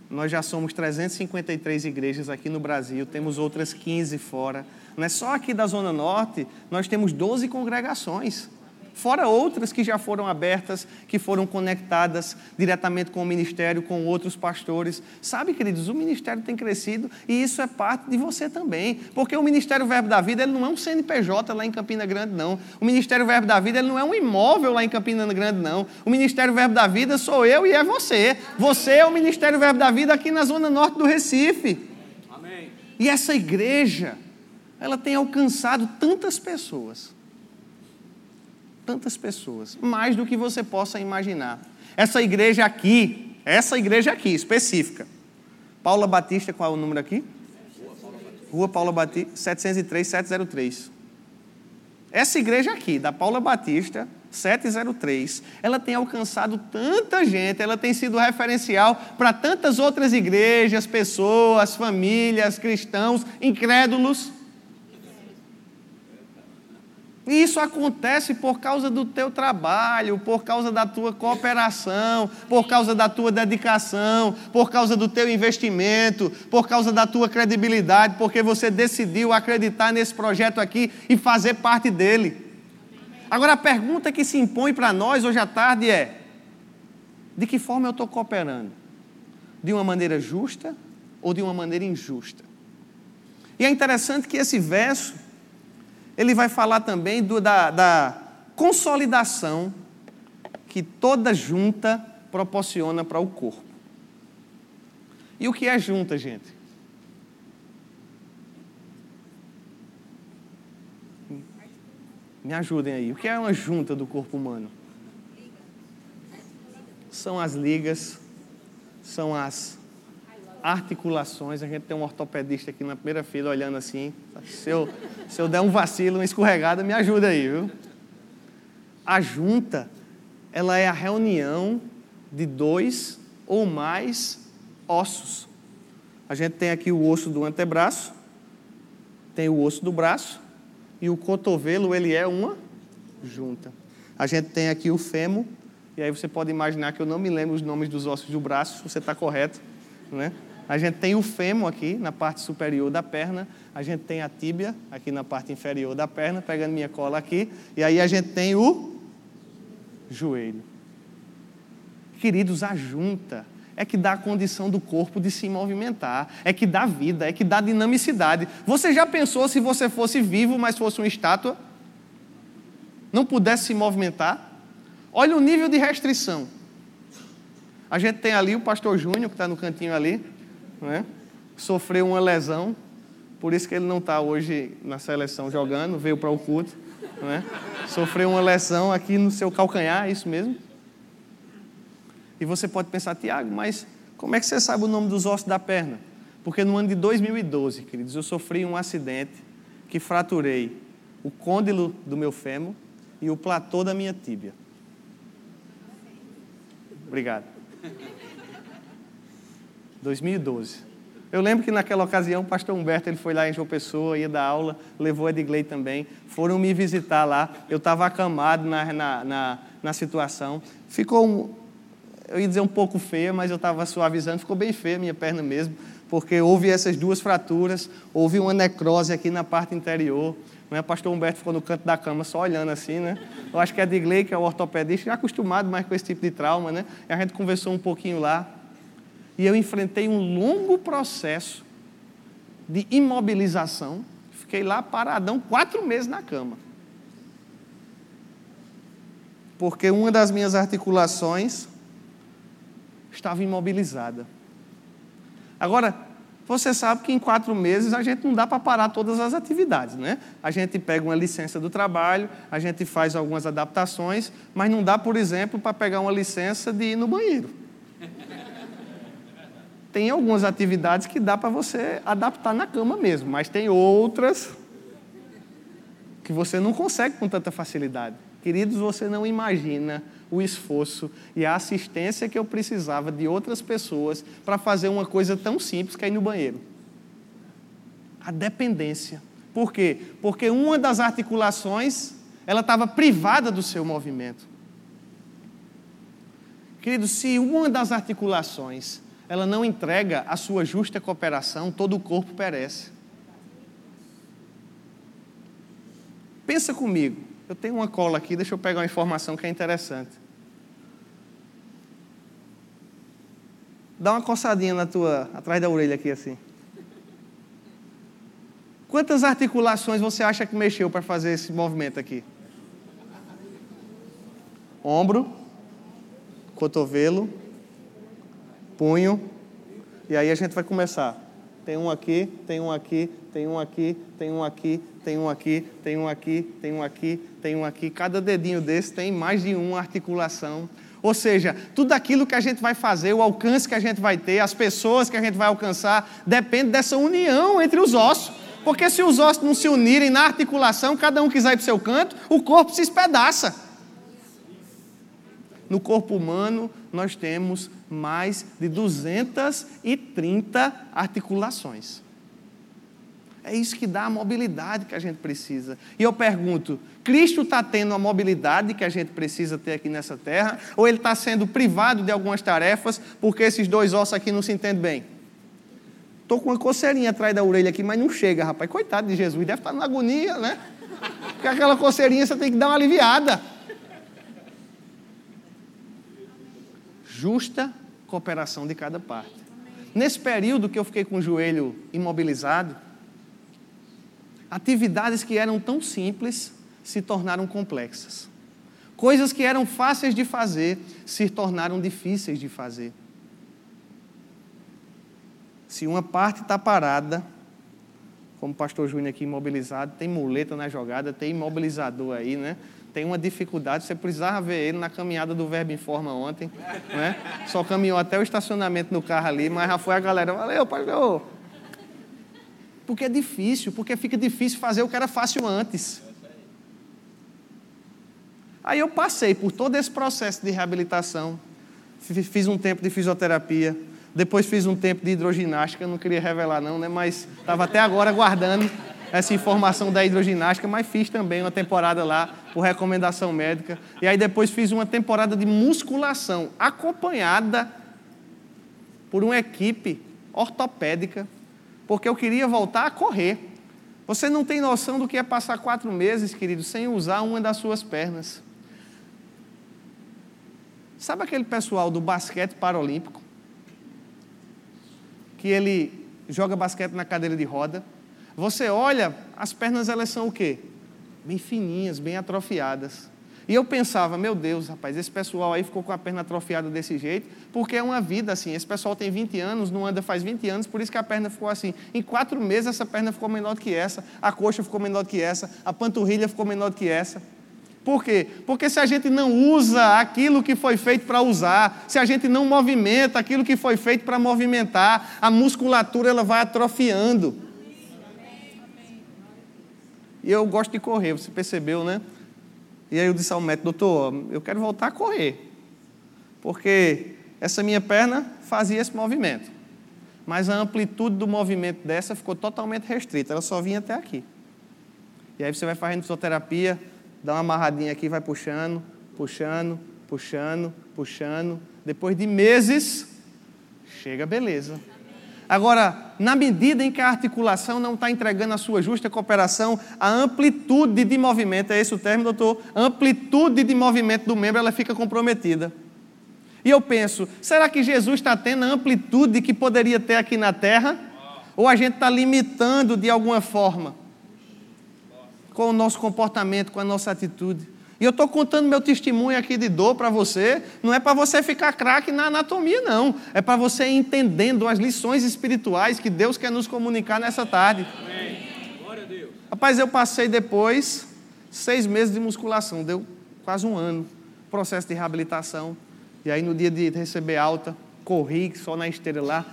Nós já somos 353 igrejas aqui no Brasil, temos outras 15 fora. Não é só aqui da Zona Norte, nós temos 12 congregações fora outras que já foram abertas, que foram conectadas diretamente com o ministério, com outros pastores. Sabe, queridos, o ministério tem crescido e isso é parte de você também, porque o Ministério Verbo da Vida ele não é um CNPJ lá em Campina Grande, não. O Ministério Verbo da Vida ele não é um imóvel lá em Campina Grande, não. O Ministério Verbo da Vida sou eu e é você. Você é o Ministério Verbo da Vida aqui na zona norte do Recife. Amém. E essa igreja, ela tem alcançado tantas pessoas tantas pessoas, mais do que você possa imaginar. Essa igreja aqui, essa igreja aqui, específica. Paula Batista, qual é o número aqui? Rua Paula Batista, 703, 703. Essa igreja aqui, da Paula Batista, 703, ela tem alcançado tanta gente, ela tem sido referencial para tantas outras igrejas, pessoas, famílias, cristãos, incrédulos. E isso acontece por causa do teu trabalho, por causa da tua cooperação, por causa da tua dedicação, por causa do teu investimento, por causa da tua credibilidade, porque você decidiu acreditar nesse projeto aqui e fazer parte dele. Agora a pergunta que se impõe para nós hoje à tarde é: de que forma eu estou cooperando? De uma maneira justa ou de uma maneira injusta? E é interessante que esse verso ele vai falar também do, da, da consolidação que toda junta proporciona para o corpo. E o que é junta, gente? Me ajudem aí. O que é uma junta do corpo humano? São as ligas, são as articulações. A gente tem um ortopedista aqui na primeira fila olhando assim. Se eu, se eu der um vacilo, uma escorregada, me ajuda aí, viu? A junta, ela é a reunião de dois ou mais ossos. A gente tem aqui o osso do antebraço, tem o osso do braço e o cotovelo, ele é uma junta. A gente tem aqui o fêmur, e aí você pode imaginar que eu não me lembro os nomes dos ossos do braço, você está correto, né? A gente tem o fêmur aqui na parte superior da perna, a gente tem a tíbia aqui na parte inferior da perna, pegando minha cola aqui, e aí a gente tem o joelho. Queridos, a junta é que dá a condição do corpo de se movimentar, é que dá vida, é que dá dinamicidade. Você já pensou se você fosse vivo, mas fosse uma estátua? Não pudesse se movimentar? Olha o nível de restrição. A gente tem ali o pastor Júnior, que está no cantinho ali, né? sofreu uma lesão, por isso que ele não está hoje na seleção jogando, veio para o culto. Né? Sofreu uma lesão aqui no seu calcanhar, é isso mesmo? E você pode pensar, Tiago, mas como é que você sabe o nome dos ossos da perna? Porque no ano de 2012, queridos, eu sofri um acidente que fraturei o côndilo do meu fêmur e o platô da minha tíbia. Obrigado. 2012. Eu lembro que naquela ocasião o pastor Humberto ele foi lá em João Pessoa, ia dar aula, levou a Edgley também. Foram me visitar lá. Eu estava acamado na, na, na, na situação. Ficou um, eu ia dizer um pouco feia, mas eu estava suavizando, ficou bem feia a minha perna mesmo, porque houve essas duas fraturas, houve uma necrose aqui na parte interior. Né? O pastor Humberto ficou no canto da cama só olhando assim, né? Eu acho que é Digley, que é o ortopedista, já acostumado mais com esse tipo de trauma, né? E a gente conversou um pouquinho lá. E eu enfrentei um longo processo de imobilização. Fiquei lá paradão quatro meses na cama. Porque uma das minhas articulações estava imobilizada. Agora, você sabe que em quatro meses a gente não dá para parar todas as atividades, né? A gente pega uma licença do trabalho, a gente faz algumas adaptações, mas não dá, por exemplo, para pegar uma licença de ir no banheiro. Tem algumas atividades que dá para você adaptar na cama mesmo, mas tem outras que você não consegue com tanta facilidade. Queridos, você não imagina o esforço e a assistência que eu precisava de outras pessoas para fazer uma coisa tão simples que é ir no banheiro. A dependência. Por quê? Porque uma das articulações, ela estava privada do seu movimento. Querido, se uma das articulações ela não entrega a sua justa cooperação, todo o corpo perece. Pensa comigo. Eu tenho uma cola aqui, deixa eu pegar uma informação que é interessante. Dá uma coçadinha na tua, atrás da orelha aqui assim. Quantas articulações você acha que mexeu para fazer esse movimento aqui? Ombro, cotovelo, punho, e aí a gente vai começar. Tem um aqui, tem um aqui, tem um aqui, tem um aqui, tem um aqui, tem um aqui, tem um aqui, tem um aqui. Cada dedinho desse tem mais de uma articulação. Ou seja, tudo aquilo que a gente vai fazer, o alcance que a gente vai ter, as pessoas que a gente vai alcançar, depende dessa união entre os ossos. Porque se os ossos não se unirem na articulação, cada um quiser ir para o seu canto, o corpo se espedaça. No corpo humano, nós temos mais de 230 articulações. É isso que dá a mobilidade que a gente precisa. E eu pergunto: Cristo está tendo a mobilidade que a gente precisa ter aqui nessa terra? Ou ele está sendo privado de algumas tarefas porque esses dois ossos aqui não se entendem bem? Estou com uma coceirinha atrás da orelha aqui, mas não chega, rapaz. Coitado de Jesus, deve estar na agonia, né? Porque aquela coceirinha você tem que dar uma aliviada. Justa cooperação de cada parte. Nesse período que eu fiquei com o joelho imobilizado, atividades que eram tão simples se tornaram complexas. Coisas que eram fáceis de fazer se tornaram difíceis de fazer. Se uma parte está parada, como o pastor Júnior aqui imobilizado, tem muleta na jogada, tem imobilizador aí, né? Tem uma dificuldade, você precisava ver ele na caminhada do Verbo Informa ontem, né? Só caminhou até o estacionamento no carro ali, mas já foi a galera, valeu, pastor. Porque é difícil, porque fica difícil fazer o que era fácil antes. Aí eu passei por todo esse processo de reabilitação, fiz um tempo de fisioterapia, depois fiz um tempo de hidroginástica, não queria revelar não, né? Mas estava até agora guardando essa informação da hidroginástica, mas fiz também uma temporada lá por recomendação médica. E aí depois fiz uma temporada de musculação, acompanhada por uma equipe ortopédica, porque eu queria voltar a correr. Você não tem noção do que é passar quatro meses, querido, sem usar uma das suas pernas. Sabe aquele pessoal do basquete paralímpico? Que ele joga basquete na cadeira de roda. Você olha, as pernas elas são o quê? Bem fininhas, bem atrofiadas. E eu pensava, meu Deus, rapaz, esse pessoal aí ficou com a perna atrofiada desse jeito, porque é uma vida assim. Esse pessoal tem 20 anos, não anda faz 20 anos, por isso que a perna ficou assim. Em quatro meses, essa perna ficou menor do que essa, a coxa ficou menor do que essa, a panturrilha ficou menor do que essa. Por quê? Porque se a gente não usa aquilo que foi feito para usar, se a gente não movimenta aquilo que foi feito para movimentar, a musculatura ela vai atrofiando. E eu gosto de correr, você percebeu, né? E aí eu disse ao médico, doutor, eu quero voltar a correr. Porque essa minha perna fazia esse movimento. Mas a amplitude do movimento dessa ficou totalmente restrita, ela só vinha até aqui. E aí você vai fazendo fisioterapia, dá uma amarradinha aqui, vai puxando, puxando, puxando, puxando. Depois de meses, chega a beleza. Agora, na medida em que a articulação não está entregando a sua justa cooperação, a amplitude de movimento, é esse o termo, doutor? Amplitude de movimento do membro, ela fica comprometida. E eu penso, será que Jesus está tendo a amplitude que poderia ter aqui na terra? Ou a gente está limitando de alguma forma? com o nosso comportamento, com a nossa atitude. E eu estou contando meu testemunho aqui de dor para você, não é para você ficar craque na anatomia, não. É para você ir entendendo as lições espirituais que Deus quer nos comunicar nessa tarde. Amém. Glória a Deus. Rapaz, eu passei depois seis meses de musculação, deu quase um ano, processo de reabilitação. E aí no dia de receber alta, corri só na esteira lá,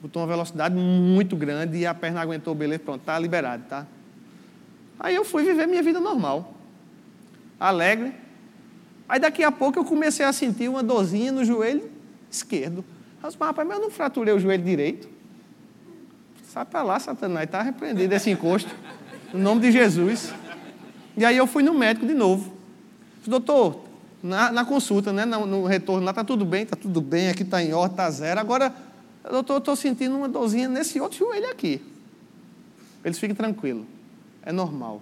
botou uma velocidade muito grande e a perna aguentou, beleza, pronto, está liberado, tá? Aí eu fui viver minha vida normal, alegre. Aí daqui a pouco eu comecei a sentir uma dorzinha no joelho esquerdo. Eu disse, rapaz, mas eu não fraturei o joelho direito. Sai para lá, Satanás, está repreendido esse encosto. No nome de Jesus. E aí eu fui no médico de novo. Disse, doutor, na, na, consulta, né, no, no retorno lá, está tudo bem, está tudo bem, aqui está em ordem, está zero. Agora, doutor, eu estou sentindo uma dorzinha nesse outro joelho aqui. Eles fiquem tranquilos é normal.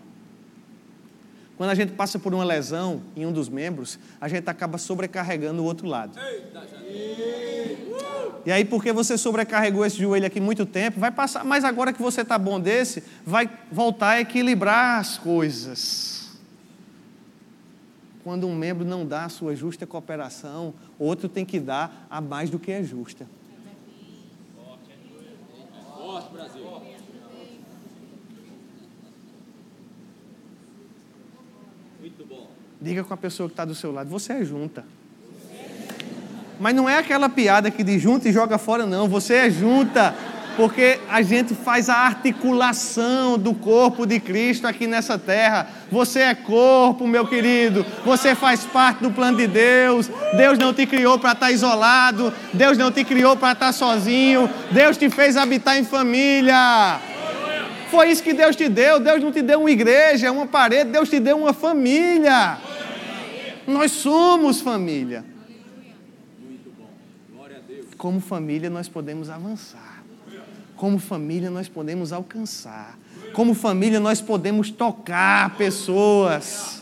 Quando a gente passa por uma lesão em um dos membros, a gente acaba sobrecarregando o outro lado. E aí, porque você sobrecarregou esse joelho aqui muito tempo, vai passar, mas agora que você está bom desse, vai voltar a equilibrar as coisas. Quando um membro não dá a sua justa cooperação, outro tem que dar a mais do que é justa. Forte, Brasil. Diga com a pessoa que está do seu lado: você é junta. Mas não é aquela piada que de junta e joga fora, não. Você é junta. Porque a gente faz a articulação do corpo de Cristo aqui nessa terra. Você é corpo, meu querido. Você faz parte do plano de Deus. Deus não te criou para estar tá isolado. Deus não te criou para estar tá sozinho. Deus te fez habitar em família. Foi isso que Deus te deu. Deus não te deu uma igreja, uma parede. Deus te deu uma família. Nós somos família. Como família, nós podemos avançar. Como família, nós podemos alcançar. Como família, nós podemos tocar pessoas.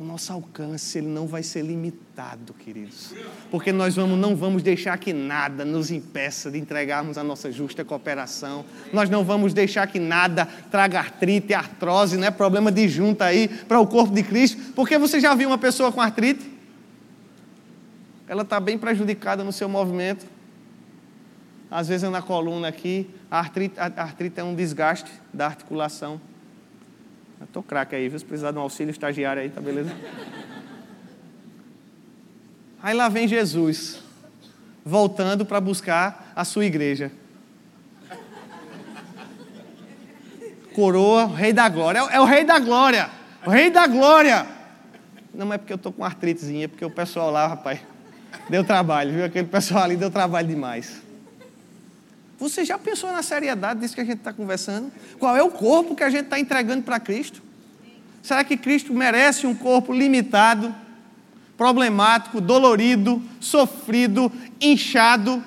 O nosso alcance ele não vai ser limitado, queridos. Porque nós vamos, não vamos deixar que nada nos impeça de entregarmos a nossa justa cooperação. Nós não vamos deixar que nada traga artrite, artrose, né? problema de junta aí para o corpo de Cristo. Porque você já viu uma pessoa com artrite? Ela está bem prejudicada no seu movimento. Às vezes é na coluna aqui. A artrite, a artrite é um desgaste da articulação. Estou craque aí, viu? Se precisar de um auxílio estagiário aí, tá beleza? Aí lá vem Jesus, voltando para buscar a sua igreja. Coroa, rei da glória. É, o rei da glória. O rei da glória. Não é porque eu estou com artritezinha, é porque o pessoal lá, rapaz, deu trabalho, viu? Aquele pessoal ali deu trabalho demais. Você já pensou na seriedade disso que a gente está conversando? Qual é o corpo que a gente está entregando para Cristo? Será que Cristo merece um corpo limitado, problemático, dolorido, sofrido, inchado?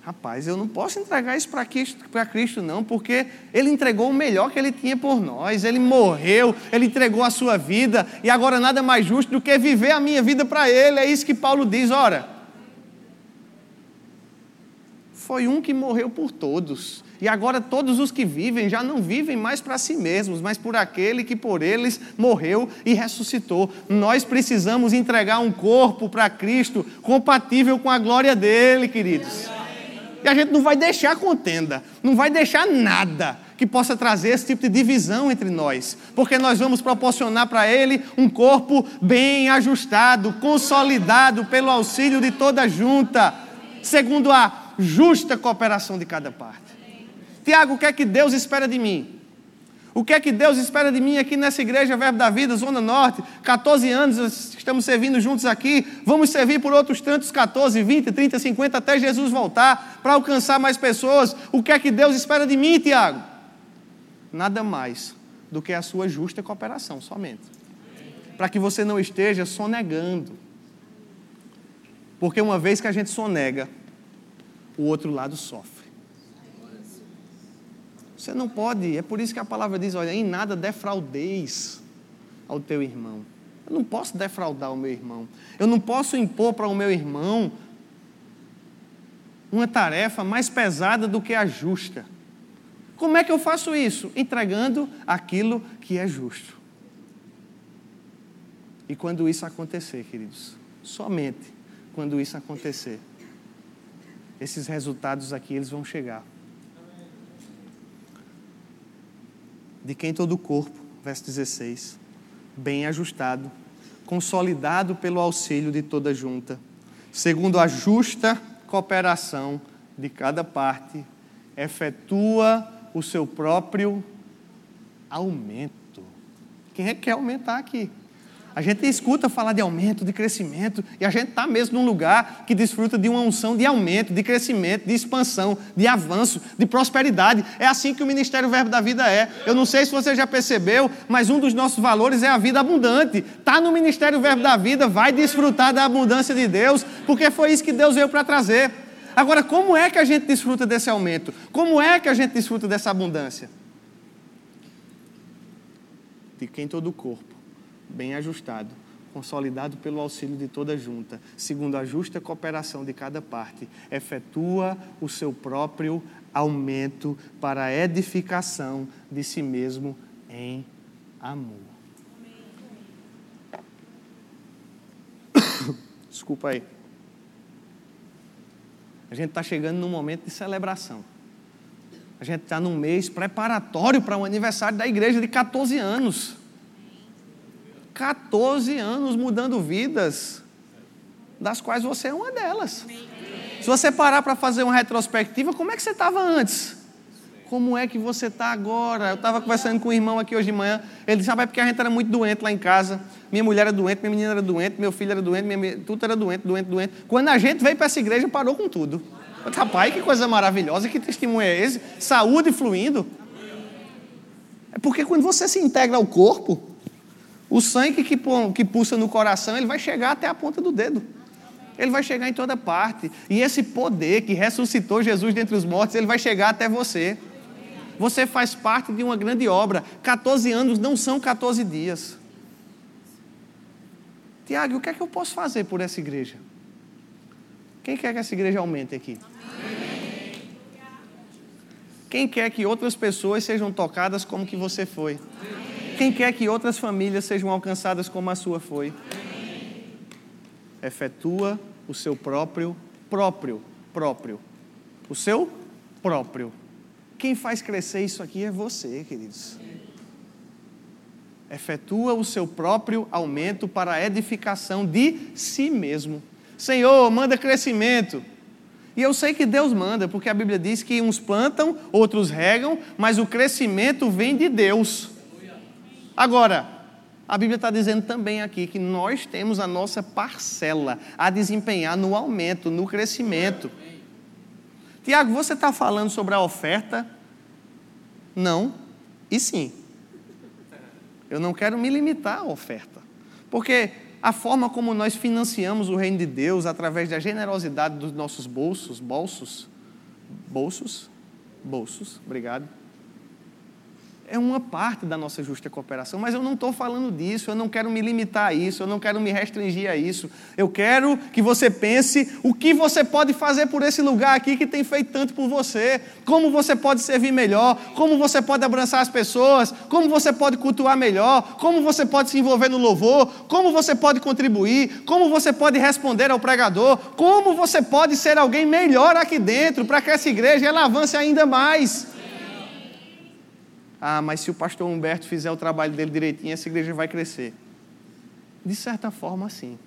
Rapaz, eu não posso entregar isso para Cristo, Cristo, não, porque Ele entregou o melhor que Ele tinha por nós. Ele morreu, Ele entregou a sua vida, e agora nada mais justo do que viver a minha vida para Ele. É isso que Paulo diz. Ora, foi um que morreu por todos. E agora todos os que vivem já não vivem mais para si mesmos, mas por aquele que por eles morreu e ressuscitou. Nós precisamos entregar um corpo para Cristo compatível com a glória dele, queridos. E a gente não vai deixar contenda, não vai deixar nada que possa trazer esse tipo de divisão entre nós, porque nós vamos proporcionar para ele um corpo bem ajustado, consolidado pelo auxílio de toda junta, segundo a justa cooperação de cada parte. Tiago, o que é que Deus espera de mim? O que é que Deus espera de mim aqui nessa igreja Verbo da Vida, Zona Norte? 14 anos estamos servindo juntos aqui. Vamos servir por outros tantos 14, 20, 30, 50 até Jesus voltar para alcançar mais pessoas. O que é que Deus espera de mim, Tiago? Nada mais do que a sua justa cooperação, somente. Para que você não esteja sonegando. Porque uma vez que a gente sonega, o outro lado sofre. Você não pode, é por isso que a palavra diz: olha, em nada defraudeis ao teu irmão. Eu não posso defraudar o meu irmão. Eu não posso impor para o meu irmão uma tarefa mais pesada do que a justa. Como é que eu faço isso? Entregando aquilo que é justo. E quando isso acontecer, queridos, somente quando isso acontecer, esses resultados aqui eles vão chegar. De quem todo o corpo, verso 16, bem ajustado, consolidado pelo auxílio de toda junta, segundo a justa cooperação de cada parte, efetua o seu próprio aumento. Quem é que quer aumentar aqui? A gente escuta falar de aumento, de crescimento, e a gente está mesmo num lugar que desfruta de uma unção de aumento, de crescimento, de expansão, de avanço, de prosperidade. É assim que o Ministério Verbo da Vida é. Eu não sei se você já percebeu, mas um dos nossos valores é a vida abundante. Está no Ministério Verbo da Vida, vai desfrutar da abundância de Deus, porque foi isso que Deus veio para trazer. Agora, como é que a gente desfruta desse aumento? Como é que a gente desfruta dessa abundância? De quem todo o corpo bem ajustado, consolidado pelo auxílio de toda junta, segundo a justa cooperação de cada parte, efetua o seu próprio aumento para a edificação de si mesmo em amor. *coughs* Desculpa aí. A gente está chegando num momento de celebração. A gente está num mês preparatório para o um aniversário da igreja de 14 anos. 14 anos mudando vidas, das quais você é uma delas. Se você parar para fazer uma retrospectiva, como é que você estava antes? Como é que você está agora? Eu estava conversando com um irmão aqui hoje de manhã. Ele disse: Ah, é porque a gente era muito doente lá em casa. Minha mulher era doente, minha menina era doente, meu filho era doente, minha... tudo era doente, doente, doente. Quando a gente veio para essa igreja, parou com tudo. Rapaz, que coisa maravilhosa, que testemunho é esse? Saúde fluindo. É porque quando você se integra ao corpo, o sangue que, que pulsa no coração, ele vai chegar até a ponta do dedo. Ele vai chegar em toda parte. E esse poder que ressuscitou Jesus dentre os mortos, ele vai chegar até você. Você faz parte de uma grande obra. 14 anos não são 14 dias. Tiago, o que é que eu posso fazer por essa igreja? Quem quer que essa igreja aumente aqui? Quem quer que outras pessoas sejam tocadas como que você foi? Quem quer que outras famílias sejam alcançadas como a sua foi? Efetua o seu próprio, próprio, próprio. O seu próprio. Quem faz crescer isso aqui é você, queridos. Efetua o seu próprio aumento para a edificação de si mesmo. Senhor, manda crescimento. E eu sei que Deus manda, porque a Bíblia diz que uns plantam, outros regam, mas o crescimento vem de Deus. Agora, a Bíblia está dizendo também aqui que nós temos a nossa parcela a desempenhar no aumento, no crescimento. Tiago, você está falando sobre a oferta? Não e sim. Eu não quero me limitar à oferta, porque a forma como nós financiamos o reino de Deus através da generosidade dos nossos bolsos, bolsos, bolsos, bolsos, obrigado é uma parte da nossa justa cooperação, mas eu não estou falando disso, eu não quero me limitar a isso, eu não quero me restringir a isso. Eu quero que você pense o que você pode fazer por esse lugar aqui que tem feito tanto por você, como você pode servir melhor, como você pode abraçar as pessoas, como você pode cultuar melhor, como você pode se envolver no louvor, como você pode contribuir, como você pode responder ao pregador, como você pode ser alguém melhor aqui dentro para que essa igreja ela avance ainda mais. Ah, mas se o pastor Humberto fizer o trabalho dele direitinho, essa igreja vai crescer. De certa forma, sim.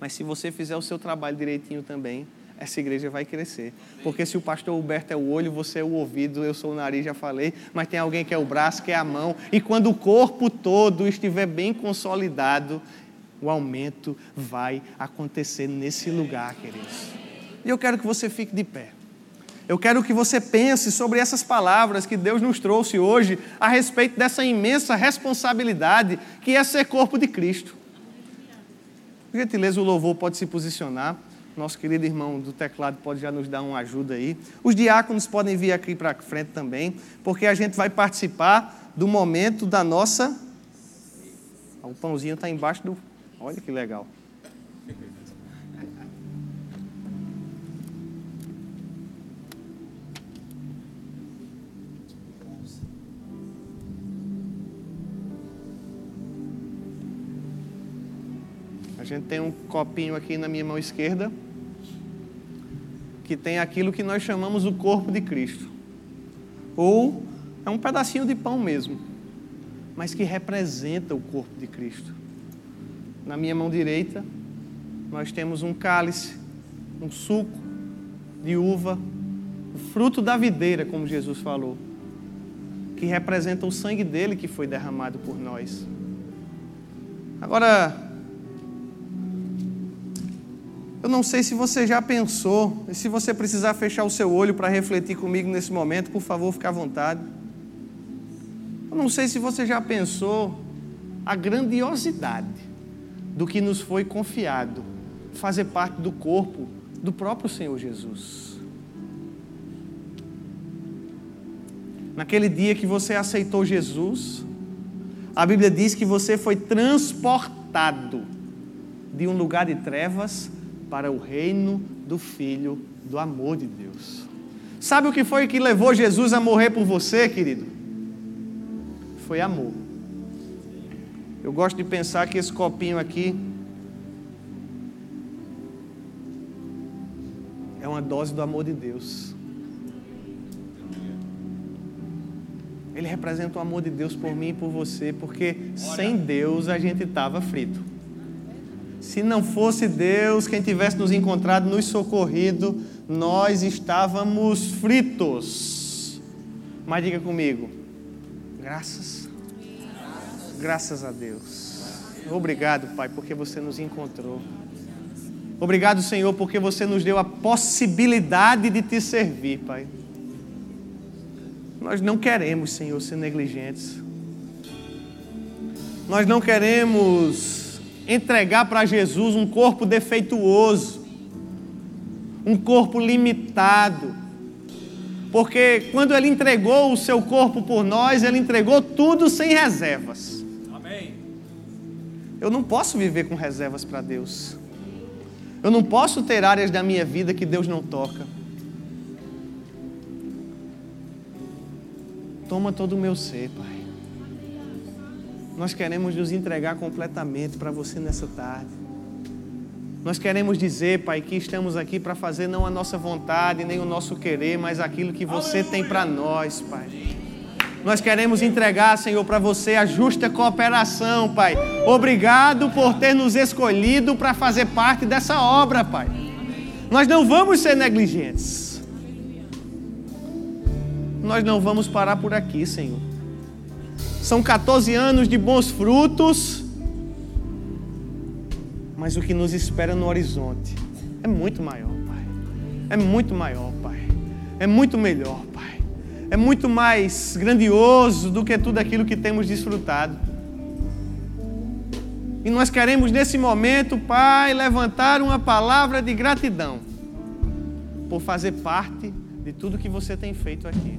Mas se você fizer o seu trabalho direitinho também, essa igreja vai crescer. Porque se o pastor Humberto é o olho, você é o ouvido, eu sou o nariz, já falei, mas tem alguém que é o braço, que é a mão. E quando o corpo todo estiver bem consolidado, o aumento vai acontecer nesse lugar, queridos. E eu quero que você fique de pé. Eu quero que você pense sobre essas palavras que Deus nos trouxe hoje a respeito dessa imensa responsabilidade que é ser corpo de Cristo. Por gentileza, o louvor pode se posicionar. Nosso querido irmão do teclado pode já nos dar uma ajuda aí. Os diáconos podem vir aqui para frente também, porque a gente vai participar do momento da nossa. O pãozinho está embaixo do. Olha que legal. Gente tem um copinho aqui na minha mão esquerda que tem aquilo que nós chamamos o corpo de Cristo. Ou é um pedacinho de pão mesmo, mas que representa o corpo de Cristo. Na minha mão direita, nós temos um cálice, um suco de uva, o fruto da videira, como Jesus falou, que representa o sangue dele que foi derramado por nós. Agora, eu não sei se você já pensou, e se você precisar fechar o seu olho para refletir comigo nesse momento, por favor, fique à vontade. Eu não sei se você já pensou a grandiosidade do que nos foi confiado, fazer parte do corpo do próprio Senhor Jesus. Naquele dia que você aceitou Jesus, a Bíblia diz que você foi transportado de um lugar de trevas para o reino do Filho do amor de Deus. Sabe o que foi que levou Jesus a morrer por você, querido? Foi amor. Eu gosto de pensar que esse copinho aqui é uma dose do amor de Deus. Ele representa o amor de Deus por mim e por você, porque sem Deus a gente estava frito. Se não fosse Deus quem tivesse nos encontrado, nos socorrido, nós estávamos fritos. Mas diga comigo, graças, graças a Deus. Obrigado, Pai, porque você nos encontrou. Obrigado, Senhor, porque você nos deu a possibilidade de te servir, Pai. Nós não queremos, Senhor, ser negligentes. Nós não queremos entregar para Jesus um corpo defeituoso, um corpo limitado. Porque quando Ele entregou o seu corpo por nós, Ele entregou tudo sem reservas. Amém. Eu não posso viver com reservas para Deus. Eu não posso ter áreas da minha vida que Deus não toca. Toma todo o meu ser, Pai. Nós queremos nos entregar completamente para você nessa tarde. Nós queremos dizer, Pai, que estamos aqui para fazer não a nossa vontade, nem o nosso querer, mas aquilo que você tem para nós, Pai. Nós queremos entregar, Senhor, para você a justa cooperação, Pai. Obrigado por ter nos escolhido para fazer parte dessa obra, Pai. Nós não vamos ser negligentes. Nós não vamos parar por aqui, Senhor. São 14 anos de bons frutos mas o que nos espera no horizonte é muito maior, Pai. É muito maior, Pai. É muito melhor, Pai. É muito mais grandioso do que tudo aquilo que temos desfrutado. E nós queremos nesse momento, Pai, levantar uma palavra de gratidão por fazer parte de tudo que você tem feito aqui.